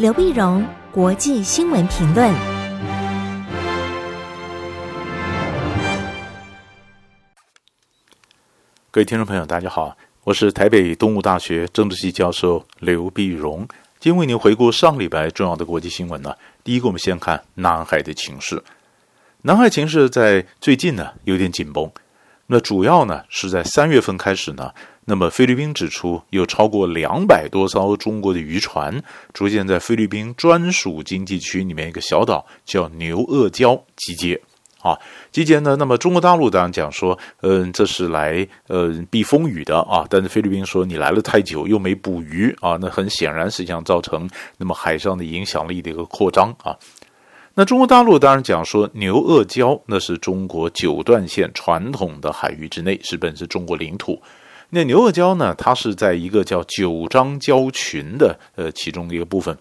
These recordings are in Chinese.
刘碧荣，国际新闻评论。各位听众朋友，大家好，我是台北东吴大学政治系教授刘碧荣，今天为您回顾上礼拜重要的国际新闻呢。第一个，我们先看南海的情势。南海情势在最近呢有点紧绷，那主要呢是在三月份开始呢。那么菲律宾指出，有超过两百多艘中国的渔船逐渐在菲律宾专属经济区里面一个小岛叫牛轭礁集结啊，集结呢。那么中国大陆当然讲说，嗯，这是来呃避风雨的啊，但是菲律宾说你来了太久又没捕鱼啊，那很显然实际上造成那么海上的影响力的一个扩张啊。那中国大陆当然讲说，牛轭礁那是中国九段线传统的海域之内，是本是中国领土。那牛轭礁呢？它是在一个叫九张礁群的呃其中的一个部分。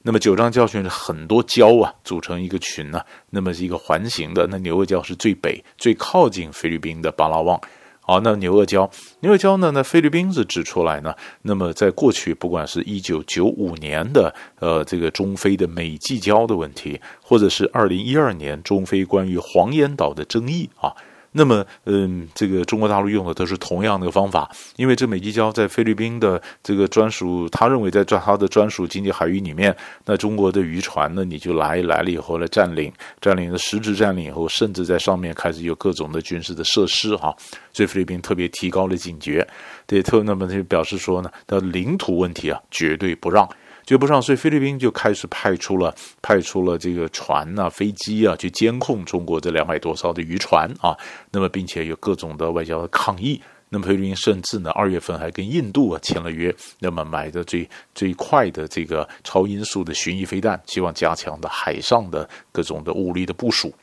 那么九张礁群是很多礁啊组成一个群呢、那么是一个环形的。那牛轭礁是最北、最靠近菲律宾的巴拉望。好，那牛轭礁，牛轭礁呢？那菲律宾是指出来呢。那么在过去，不管是一九九五年的呃这个中非的美济礁的问题，或者是二零一二年中非关于黄岩岛的争议啊。那么，嗯，这个中国大陆用的都是同样的方法，因为这美济礁在菲律宾的这个专属，他认为在他的专属经济海域里面，那中国的渔船呢，你就来来了以后来占领，占领的实质占领以后，甚至在上面开始有各种的军事的设施哈，所以菲律宾特别提高了警觉，对，特那么就表示说呢，的领土问题啊，绝对不让。追不上，所以菲律宾就开始派出了派出了这个船啊、飞机啊，去监控中国这两百多艘的渔船啊。那么，并且有各种的外交的抗议。那么，菲律宾甚至呢，二月份还跟印度啊签了约，那么买的最最快的这个超音速的巡弋飞弹，希望加强的海上的各种的武力的部署。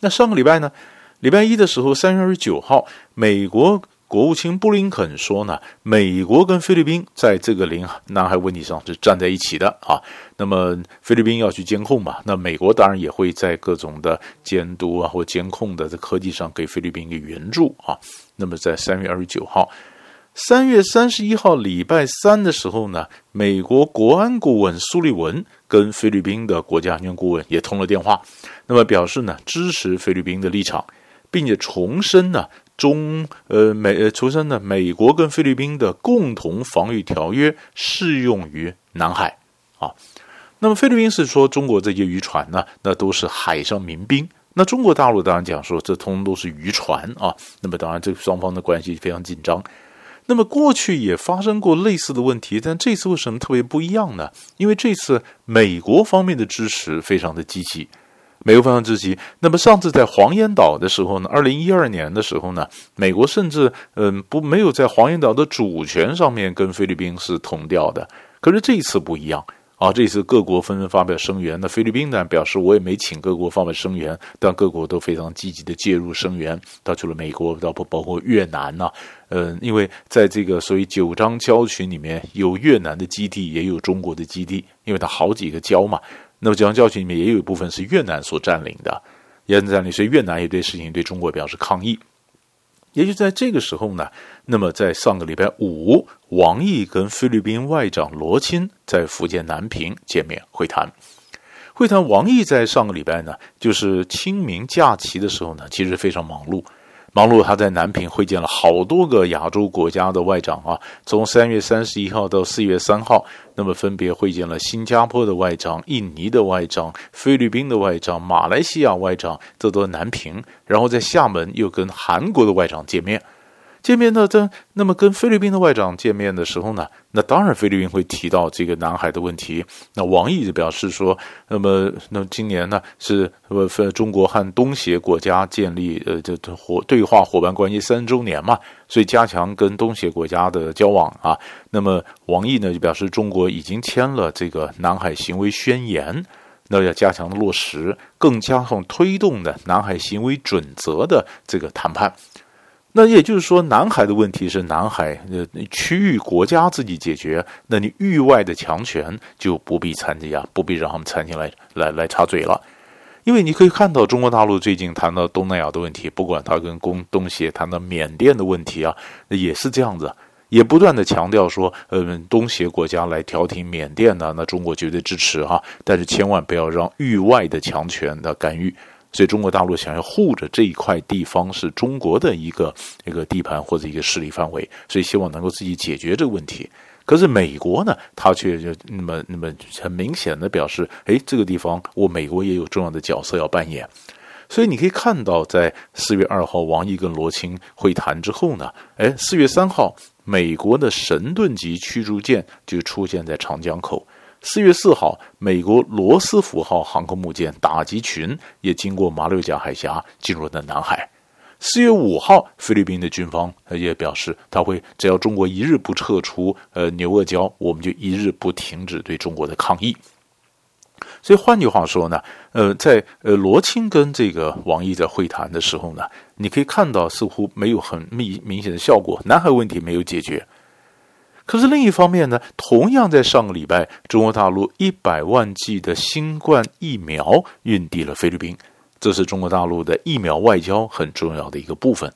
那上个礼拜呢，礼拜一的时候，三月二十九号，美国。国务卿布林肯说呢，美国跟菲律宾在这个领南海问题上是站在一起的啊。那么菲律宾要去监控嘛，那美国当然也会在各种的监督啊或监控的这科技上给菲律宾一个援助啊。那么在三月二十九号，三月三十一号礼拜三的时候呢，美国国安顾问苏利文跟菲律宾的国家安全顾问也通了电话，那么表示呢支持菲律宾的立场，并且重申呢。中呃美呃出生的美国跟菲律宾的共同防御条约适用于南海啊。那么菲律宾是说中国这些渔船呢，那都是海上民兵。那中国大陆当然讲说这通通都是渔船啊。那么当然这双方的关系非常紧张。那么过去也发生过类似的问题，但这次为什么特别不一样呢？因为这次美国方面的支持非常的积极。美国方向之急。那么上次在黄岩岛的时候呢，二零一二年的时候呢，美国甚至嗯不没有在黄岩岛的主权上面跟菲律宾是同调的。可是这一次不一样啊，这次各国纷纷发表声援。那菲律宾呢表示我也没请各国发表声援，但各国都非常积极的介入声援。到去了美国，到不包括越南呐、嗯，因为在这个所谓九张礁群里面有越南的基地，也有中国的基地，因为它好几个礁嘛。那么，九张礁群里面也有一部分是越南所占领的，越南占领，所以越南也对事情对中国表示抗议。也就在这个时候呢，那么在上个礼拜五，王毅跟菲律宾外长罗钦在福建南平见面会谈。会谈，王毅在上个礼拜呢，就是清明假期的时候呢，其实非常忙碌。忙碌，他在南平会见了好多个亚洲国家的外长啊，从三月三十一号到四月三号，那么分别会见了新加坡的外长、印尼的外长、菲律宾的外长、马来西亚外长，这都在南平，然后在厦门又跟韩国的外长见面。见面呢，这那么跟菲律宾的外长见面的时候呢，那当然菲律宾会提到这个南海的问题。那王毅就表示说，那么那今年呢是呃中国和东协国家建立呃这伙对话伙伴关系三周年嘛，所以加强跟东协国家的交往啊。那么王毅呢就表示，中国已经签了这个南海行为宣言，那要加强落实，更加上推动的南海行为准则的这个谈判。那也就是说，南海的问题是南海呃区域国家自己解决，那你域外的强权就不必参加，不必让他们参进来来来插嘴了。因为你可以看到，中国大陆最近谈到东南亚的问题，不管他跟东东协谈到缅甸的问题啊，也是这样子。也不断的强调说，呃，东协国家来调停缅甸呢，那中国绝对支持哈，但是千万不要让域外的强权的干预。所以中国大陆想要护着这一块地方是中国的一个一个地盘或者一个势力范围，所以希望能够自己解决这个问题。可是美国呢，他却就那么那么很明显的表示，哎，这个地方我美国也有重要的角色要扮演。所以你可以看到，在四月二号王毅跟罗青会谈之后呢，哎，四月三号美国的神盾级驱逐舰就出现在长江口。四月四号，美国罗斯福号航空母舰打击群也经过马六甲海峡进入了南海。四月五号，菲律宾的军方也表示，他会只要中国一日不撤出呃牛轭礁，我们就一日不停止对中国的抗议。所以换句话说呢，呃，在呃罗青跟这个王毅在会谈的时候呢，你可以看到似乎没有很明明显的效果，南海问题没有解决。可是另一方面呢，同样在上个礼拜，中国大陆一百万剂的新冠疫苗运抵了菲律宾，这是中国大陆的疫苗外交很重要的一个部分。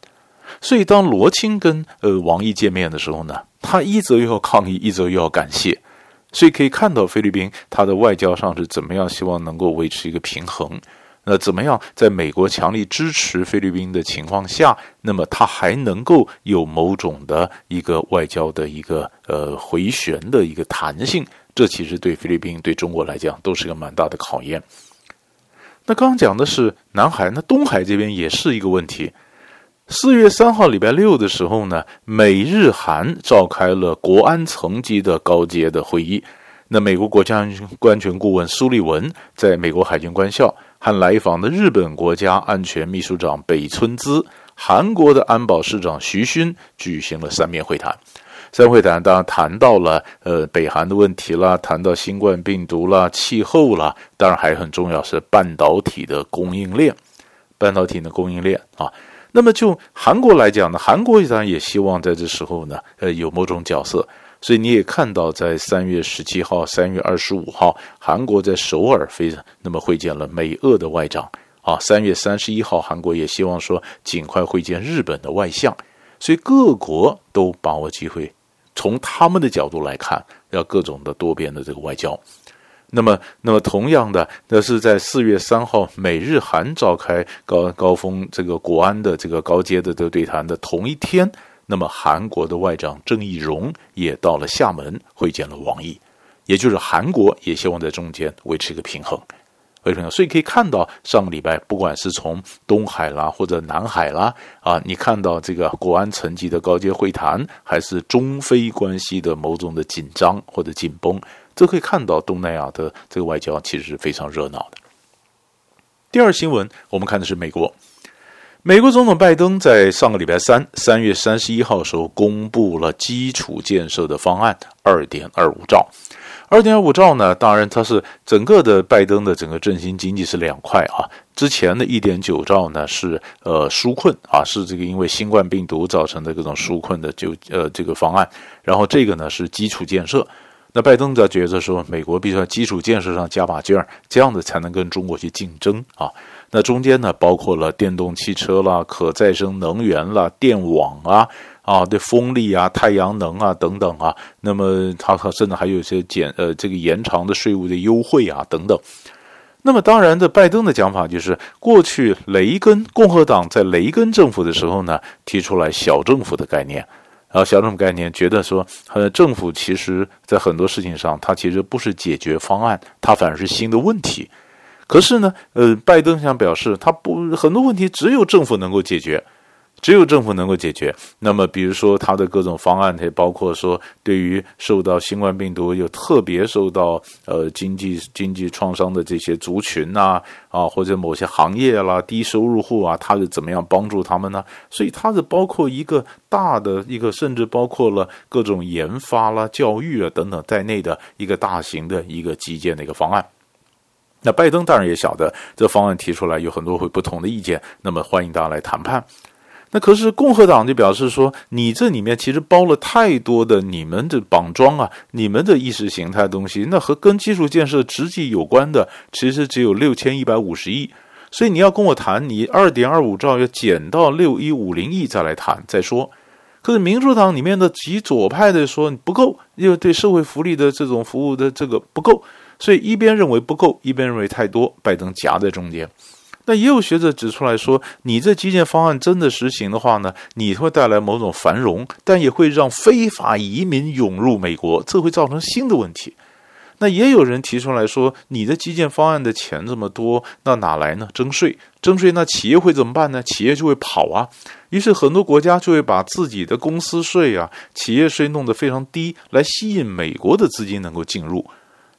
所以当罗青跟呃王毅见面的时候呢，他一则又要抗议，一则又要感谢，所以可以看到菲律宾他的外交上是怎么样，希望能够维持一个平衡。那怎么样？在美国强力支持菲律宾的情况下，那么他还能够有某种的一个外交的一个呃回旋的一个弹性？这其实对菲律宾、对中国来讲都是个蛮大的考验。那刚刚讲的是南海，那东海这边也是一个问题。四月三号礼拜六的时候呢，美日韩召开了国安层级的高阶的会议。那美国国家安全顾问苏利文在美国海军官校。和来访的日本国家安全秘书长北村滋、韩国的安保市长徐勋举行了三面会谈。三会谈当然谈到了呃北韩的问题啦，谈到新冠病毒啦、气候啦，当然还很重要是半导体的供应链，半导体的供应链啊。那么就韩国来讲呢，韩国当然也希望在这时候呢，呃有某种角色。所以你也看到，在三月十七号、三月二十五号，韩国在首尔非常那么会见了美俄的外长啊。三月三十一号，韩国也希望说尽快会见日本的外相。所以各国都把握机会，从他们的角度来看，要各种的多边的这个外交。那么，那么同样的，那是在四月三号，美日韩召开高高峰这个国安的这个高阶的这个对谈的同一天。那么，韩国的外长郑义溶也到了厦门会见了王毅，也就是韩国也希望在中间维持一个平衡，为什么？所以可以看到，上个礼拜不管是从东海啦或者南海啦啊，你看到这个国安层级的高阶会谈，还是中非关系的某种的紧张或者紧绷，都可以看到东南亚的这个外交其实是非常热闹的。第二新闻，我们看的是美国。美国总统拜登在上个礼拜三，三月三十一号时候公布了基础建设的方案，二点二五兆。二点二五兆呢，当然它是整个的拜登的整个振兴经济是两块啊。之前的一点九兆呢是呃纾困啊，是这个因为新冠病毒造成的各种纾困的就呃这个方案。然后这个呢是基础建设。那拜登则觉得说，美国必须在基础建设上加把劲儿，这样子才能跟中国去竞争啊。那中间呢，包括了电动汽车啦、可再生能源啦、电网啊、啊对风力啊、太阳能啊等等啊。那么它甚至还有一些减呃这个延长的税务的优惠啊等等。那么当然，这拜登的讲法就是，过去雷根共和党在雷根政府的时候呢，提出来小政府的概念，然后小政府概念觉得说，呃，政府其实在很多事情上，它其实不是解决方案，它反而是新的问题。可是呢，呃，拜登想表示，他不很多问题只有政府能够解决，只有政府能够解决。那么，比如说他的各种方案，也包括说，对于受到新冠病毒又特别受到呃经济经济创伤的这些族群呐，啊，啊，或者某些行业啦、低收入户啊，他是怎么样帮助他们呢？所以，他是包括一个大的一个，甚至包括了各种研发啦、教育啊等等在内的一个大型的一个基建的一个方案。那拜登当然也晓得这方案提出来有很多会不同的意见，那么欢迎大家来谈判。那可是共和党就表示说，你这里面其实包了太多的你们的绑桩啊，你们的意识形态东西，那和跟基础建设直接有关的，其实只有六千一百五十亿，所以你要跟我谈，你二点二五兆要减到六一五零亿再来谈再说。可是民主党里面的极左派的说不够，因为对社会福利的这种服务的这个不够，所以一边认为不够，一边认为太多，拜登夹在中间。那也有学者指出来说，你这基建方案真的实行的话呢，你会带来某种繁荣，但也会让非法移民涌入美国，这会造成新的问题。那也有人提出来说，你的基建方案的钱这么多，那哪来呢？征税，征税，那企业会怎么办呢？企业就会跑啊。于是很多国家就会把自己的公司税啊、企业税弄得非常低，来吸引美国的资金能够进入。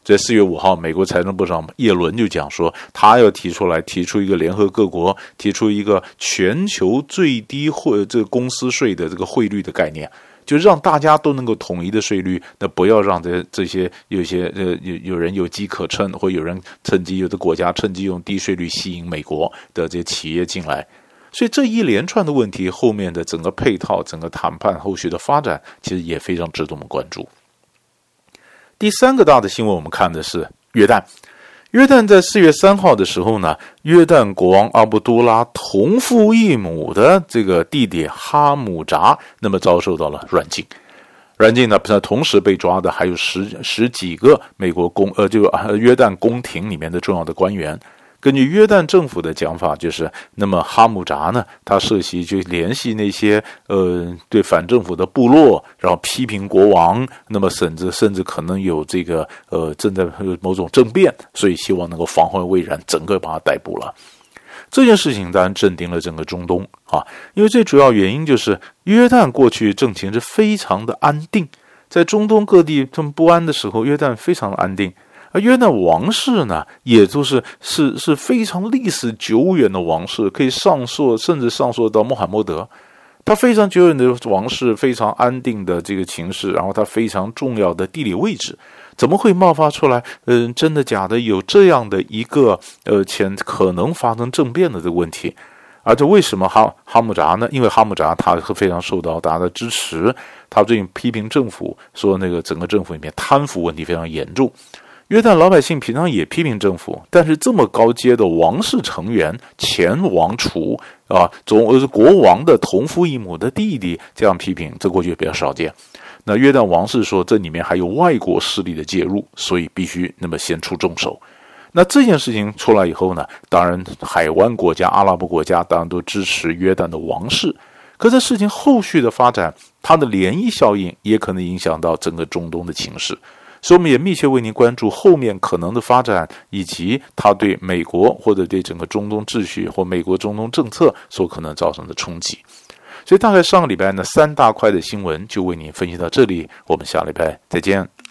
在四月五号，美国财政部长叶伦就讲说，他要提出来，提出一个联合各国，提出一个全球最低汇这个公司税的这个汇率的概念，就让大家都能够统一的税率，那不要让这这些有些呃有有人有机可乘，或有人趁机有的国家趁机用低税率吸引美国的这些企业进来，所以这一连串的问题后面的整个配套、整个谈判后续的发展，其实也非常值得我们关注。第三个大的新闻，我们看的是约旦。约旦在四月三号的时候呢，约旦国王阿卜杜拉同父异母的这个弟弟哈姆扎，那么遭受到了软禁。软禁呢，同时被抓的还有十十几个美国公呃，就约旦宫廷里面的重要的官员。根据约旦政府的讲法，就是那么哈姆扎呢，他涉嫌就联系那些呃对反政府的部落，然后批评国王，那么甚至甚至可能有这个呃正在某种政变，所以希望能够防患未然，整个把他逮捕了。这件事情当然震惊了整个中东啊，因为最主要原因就是约旦过去政情是非常的安定，在中东各地这么不安的时候，约旦非常的安定。约旦王室呢，也就是是是非常历史久远的王室，可以上溯，甚至上溯到穆罕默德。他非常久远的王室，非常安定的这个情势，然后他非常重要的地理位置，怎么会冒发出来？嗯，真的假的？有这样的一个呃，前可能发生政变的这个问题。而且为什么哈哈姆扎呢？因为哈姆扎他非常受到大家的支持，他最近批评政府，说那个整个政府里面贪腐问题非常严重。约旦老百姓平常也批评政府，但是这么高阶的王室成员，前王储啊，总呃国王的同父异母的弟弟这样批评，这过去比较少见。那约旦王室说，这里面还有外国势力的介入，所以必须那么先出重手。那这件事情出来以后呢，当然海湾国家、阿拉伯国家当然都支持约旦的王室。可这事情后续的发展，它的涟漪效应也可能影响到整个中东的情势。所以，我们也密切为您关注后面可能的发展，以及它对美国或者对整个中东秩序或美国中东政策所可能造成的冲击。所以，大概上个礼拜呢，三大块的新闻就为您分析到这里。我们下礼拜再见。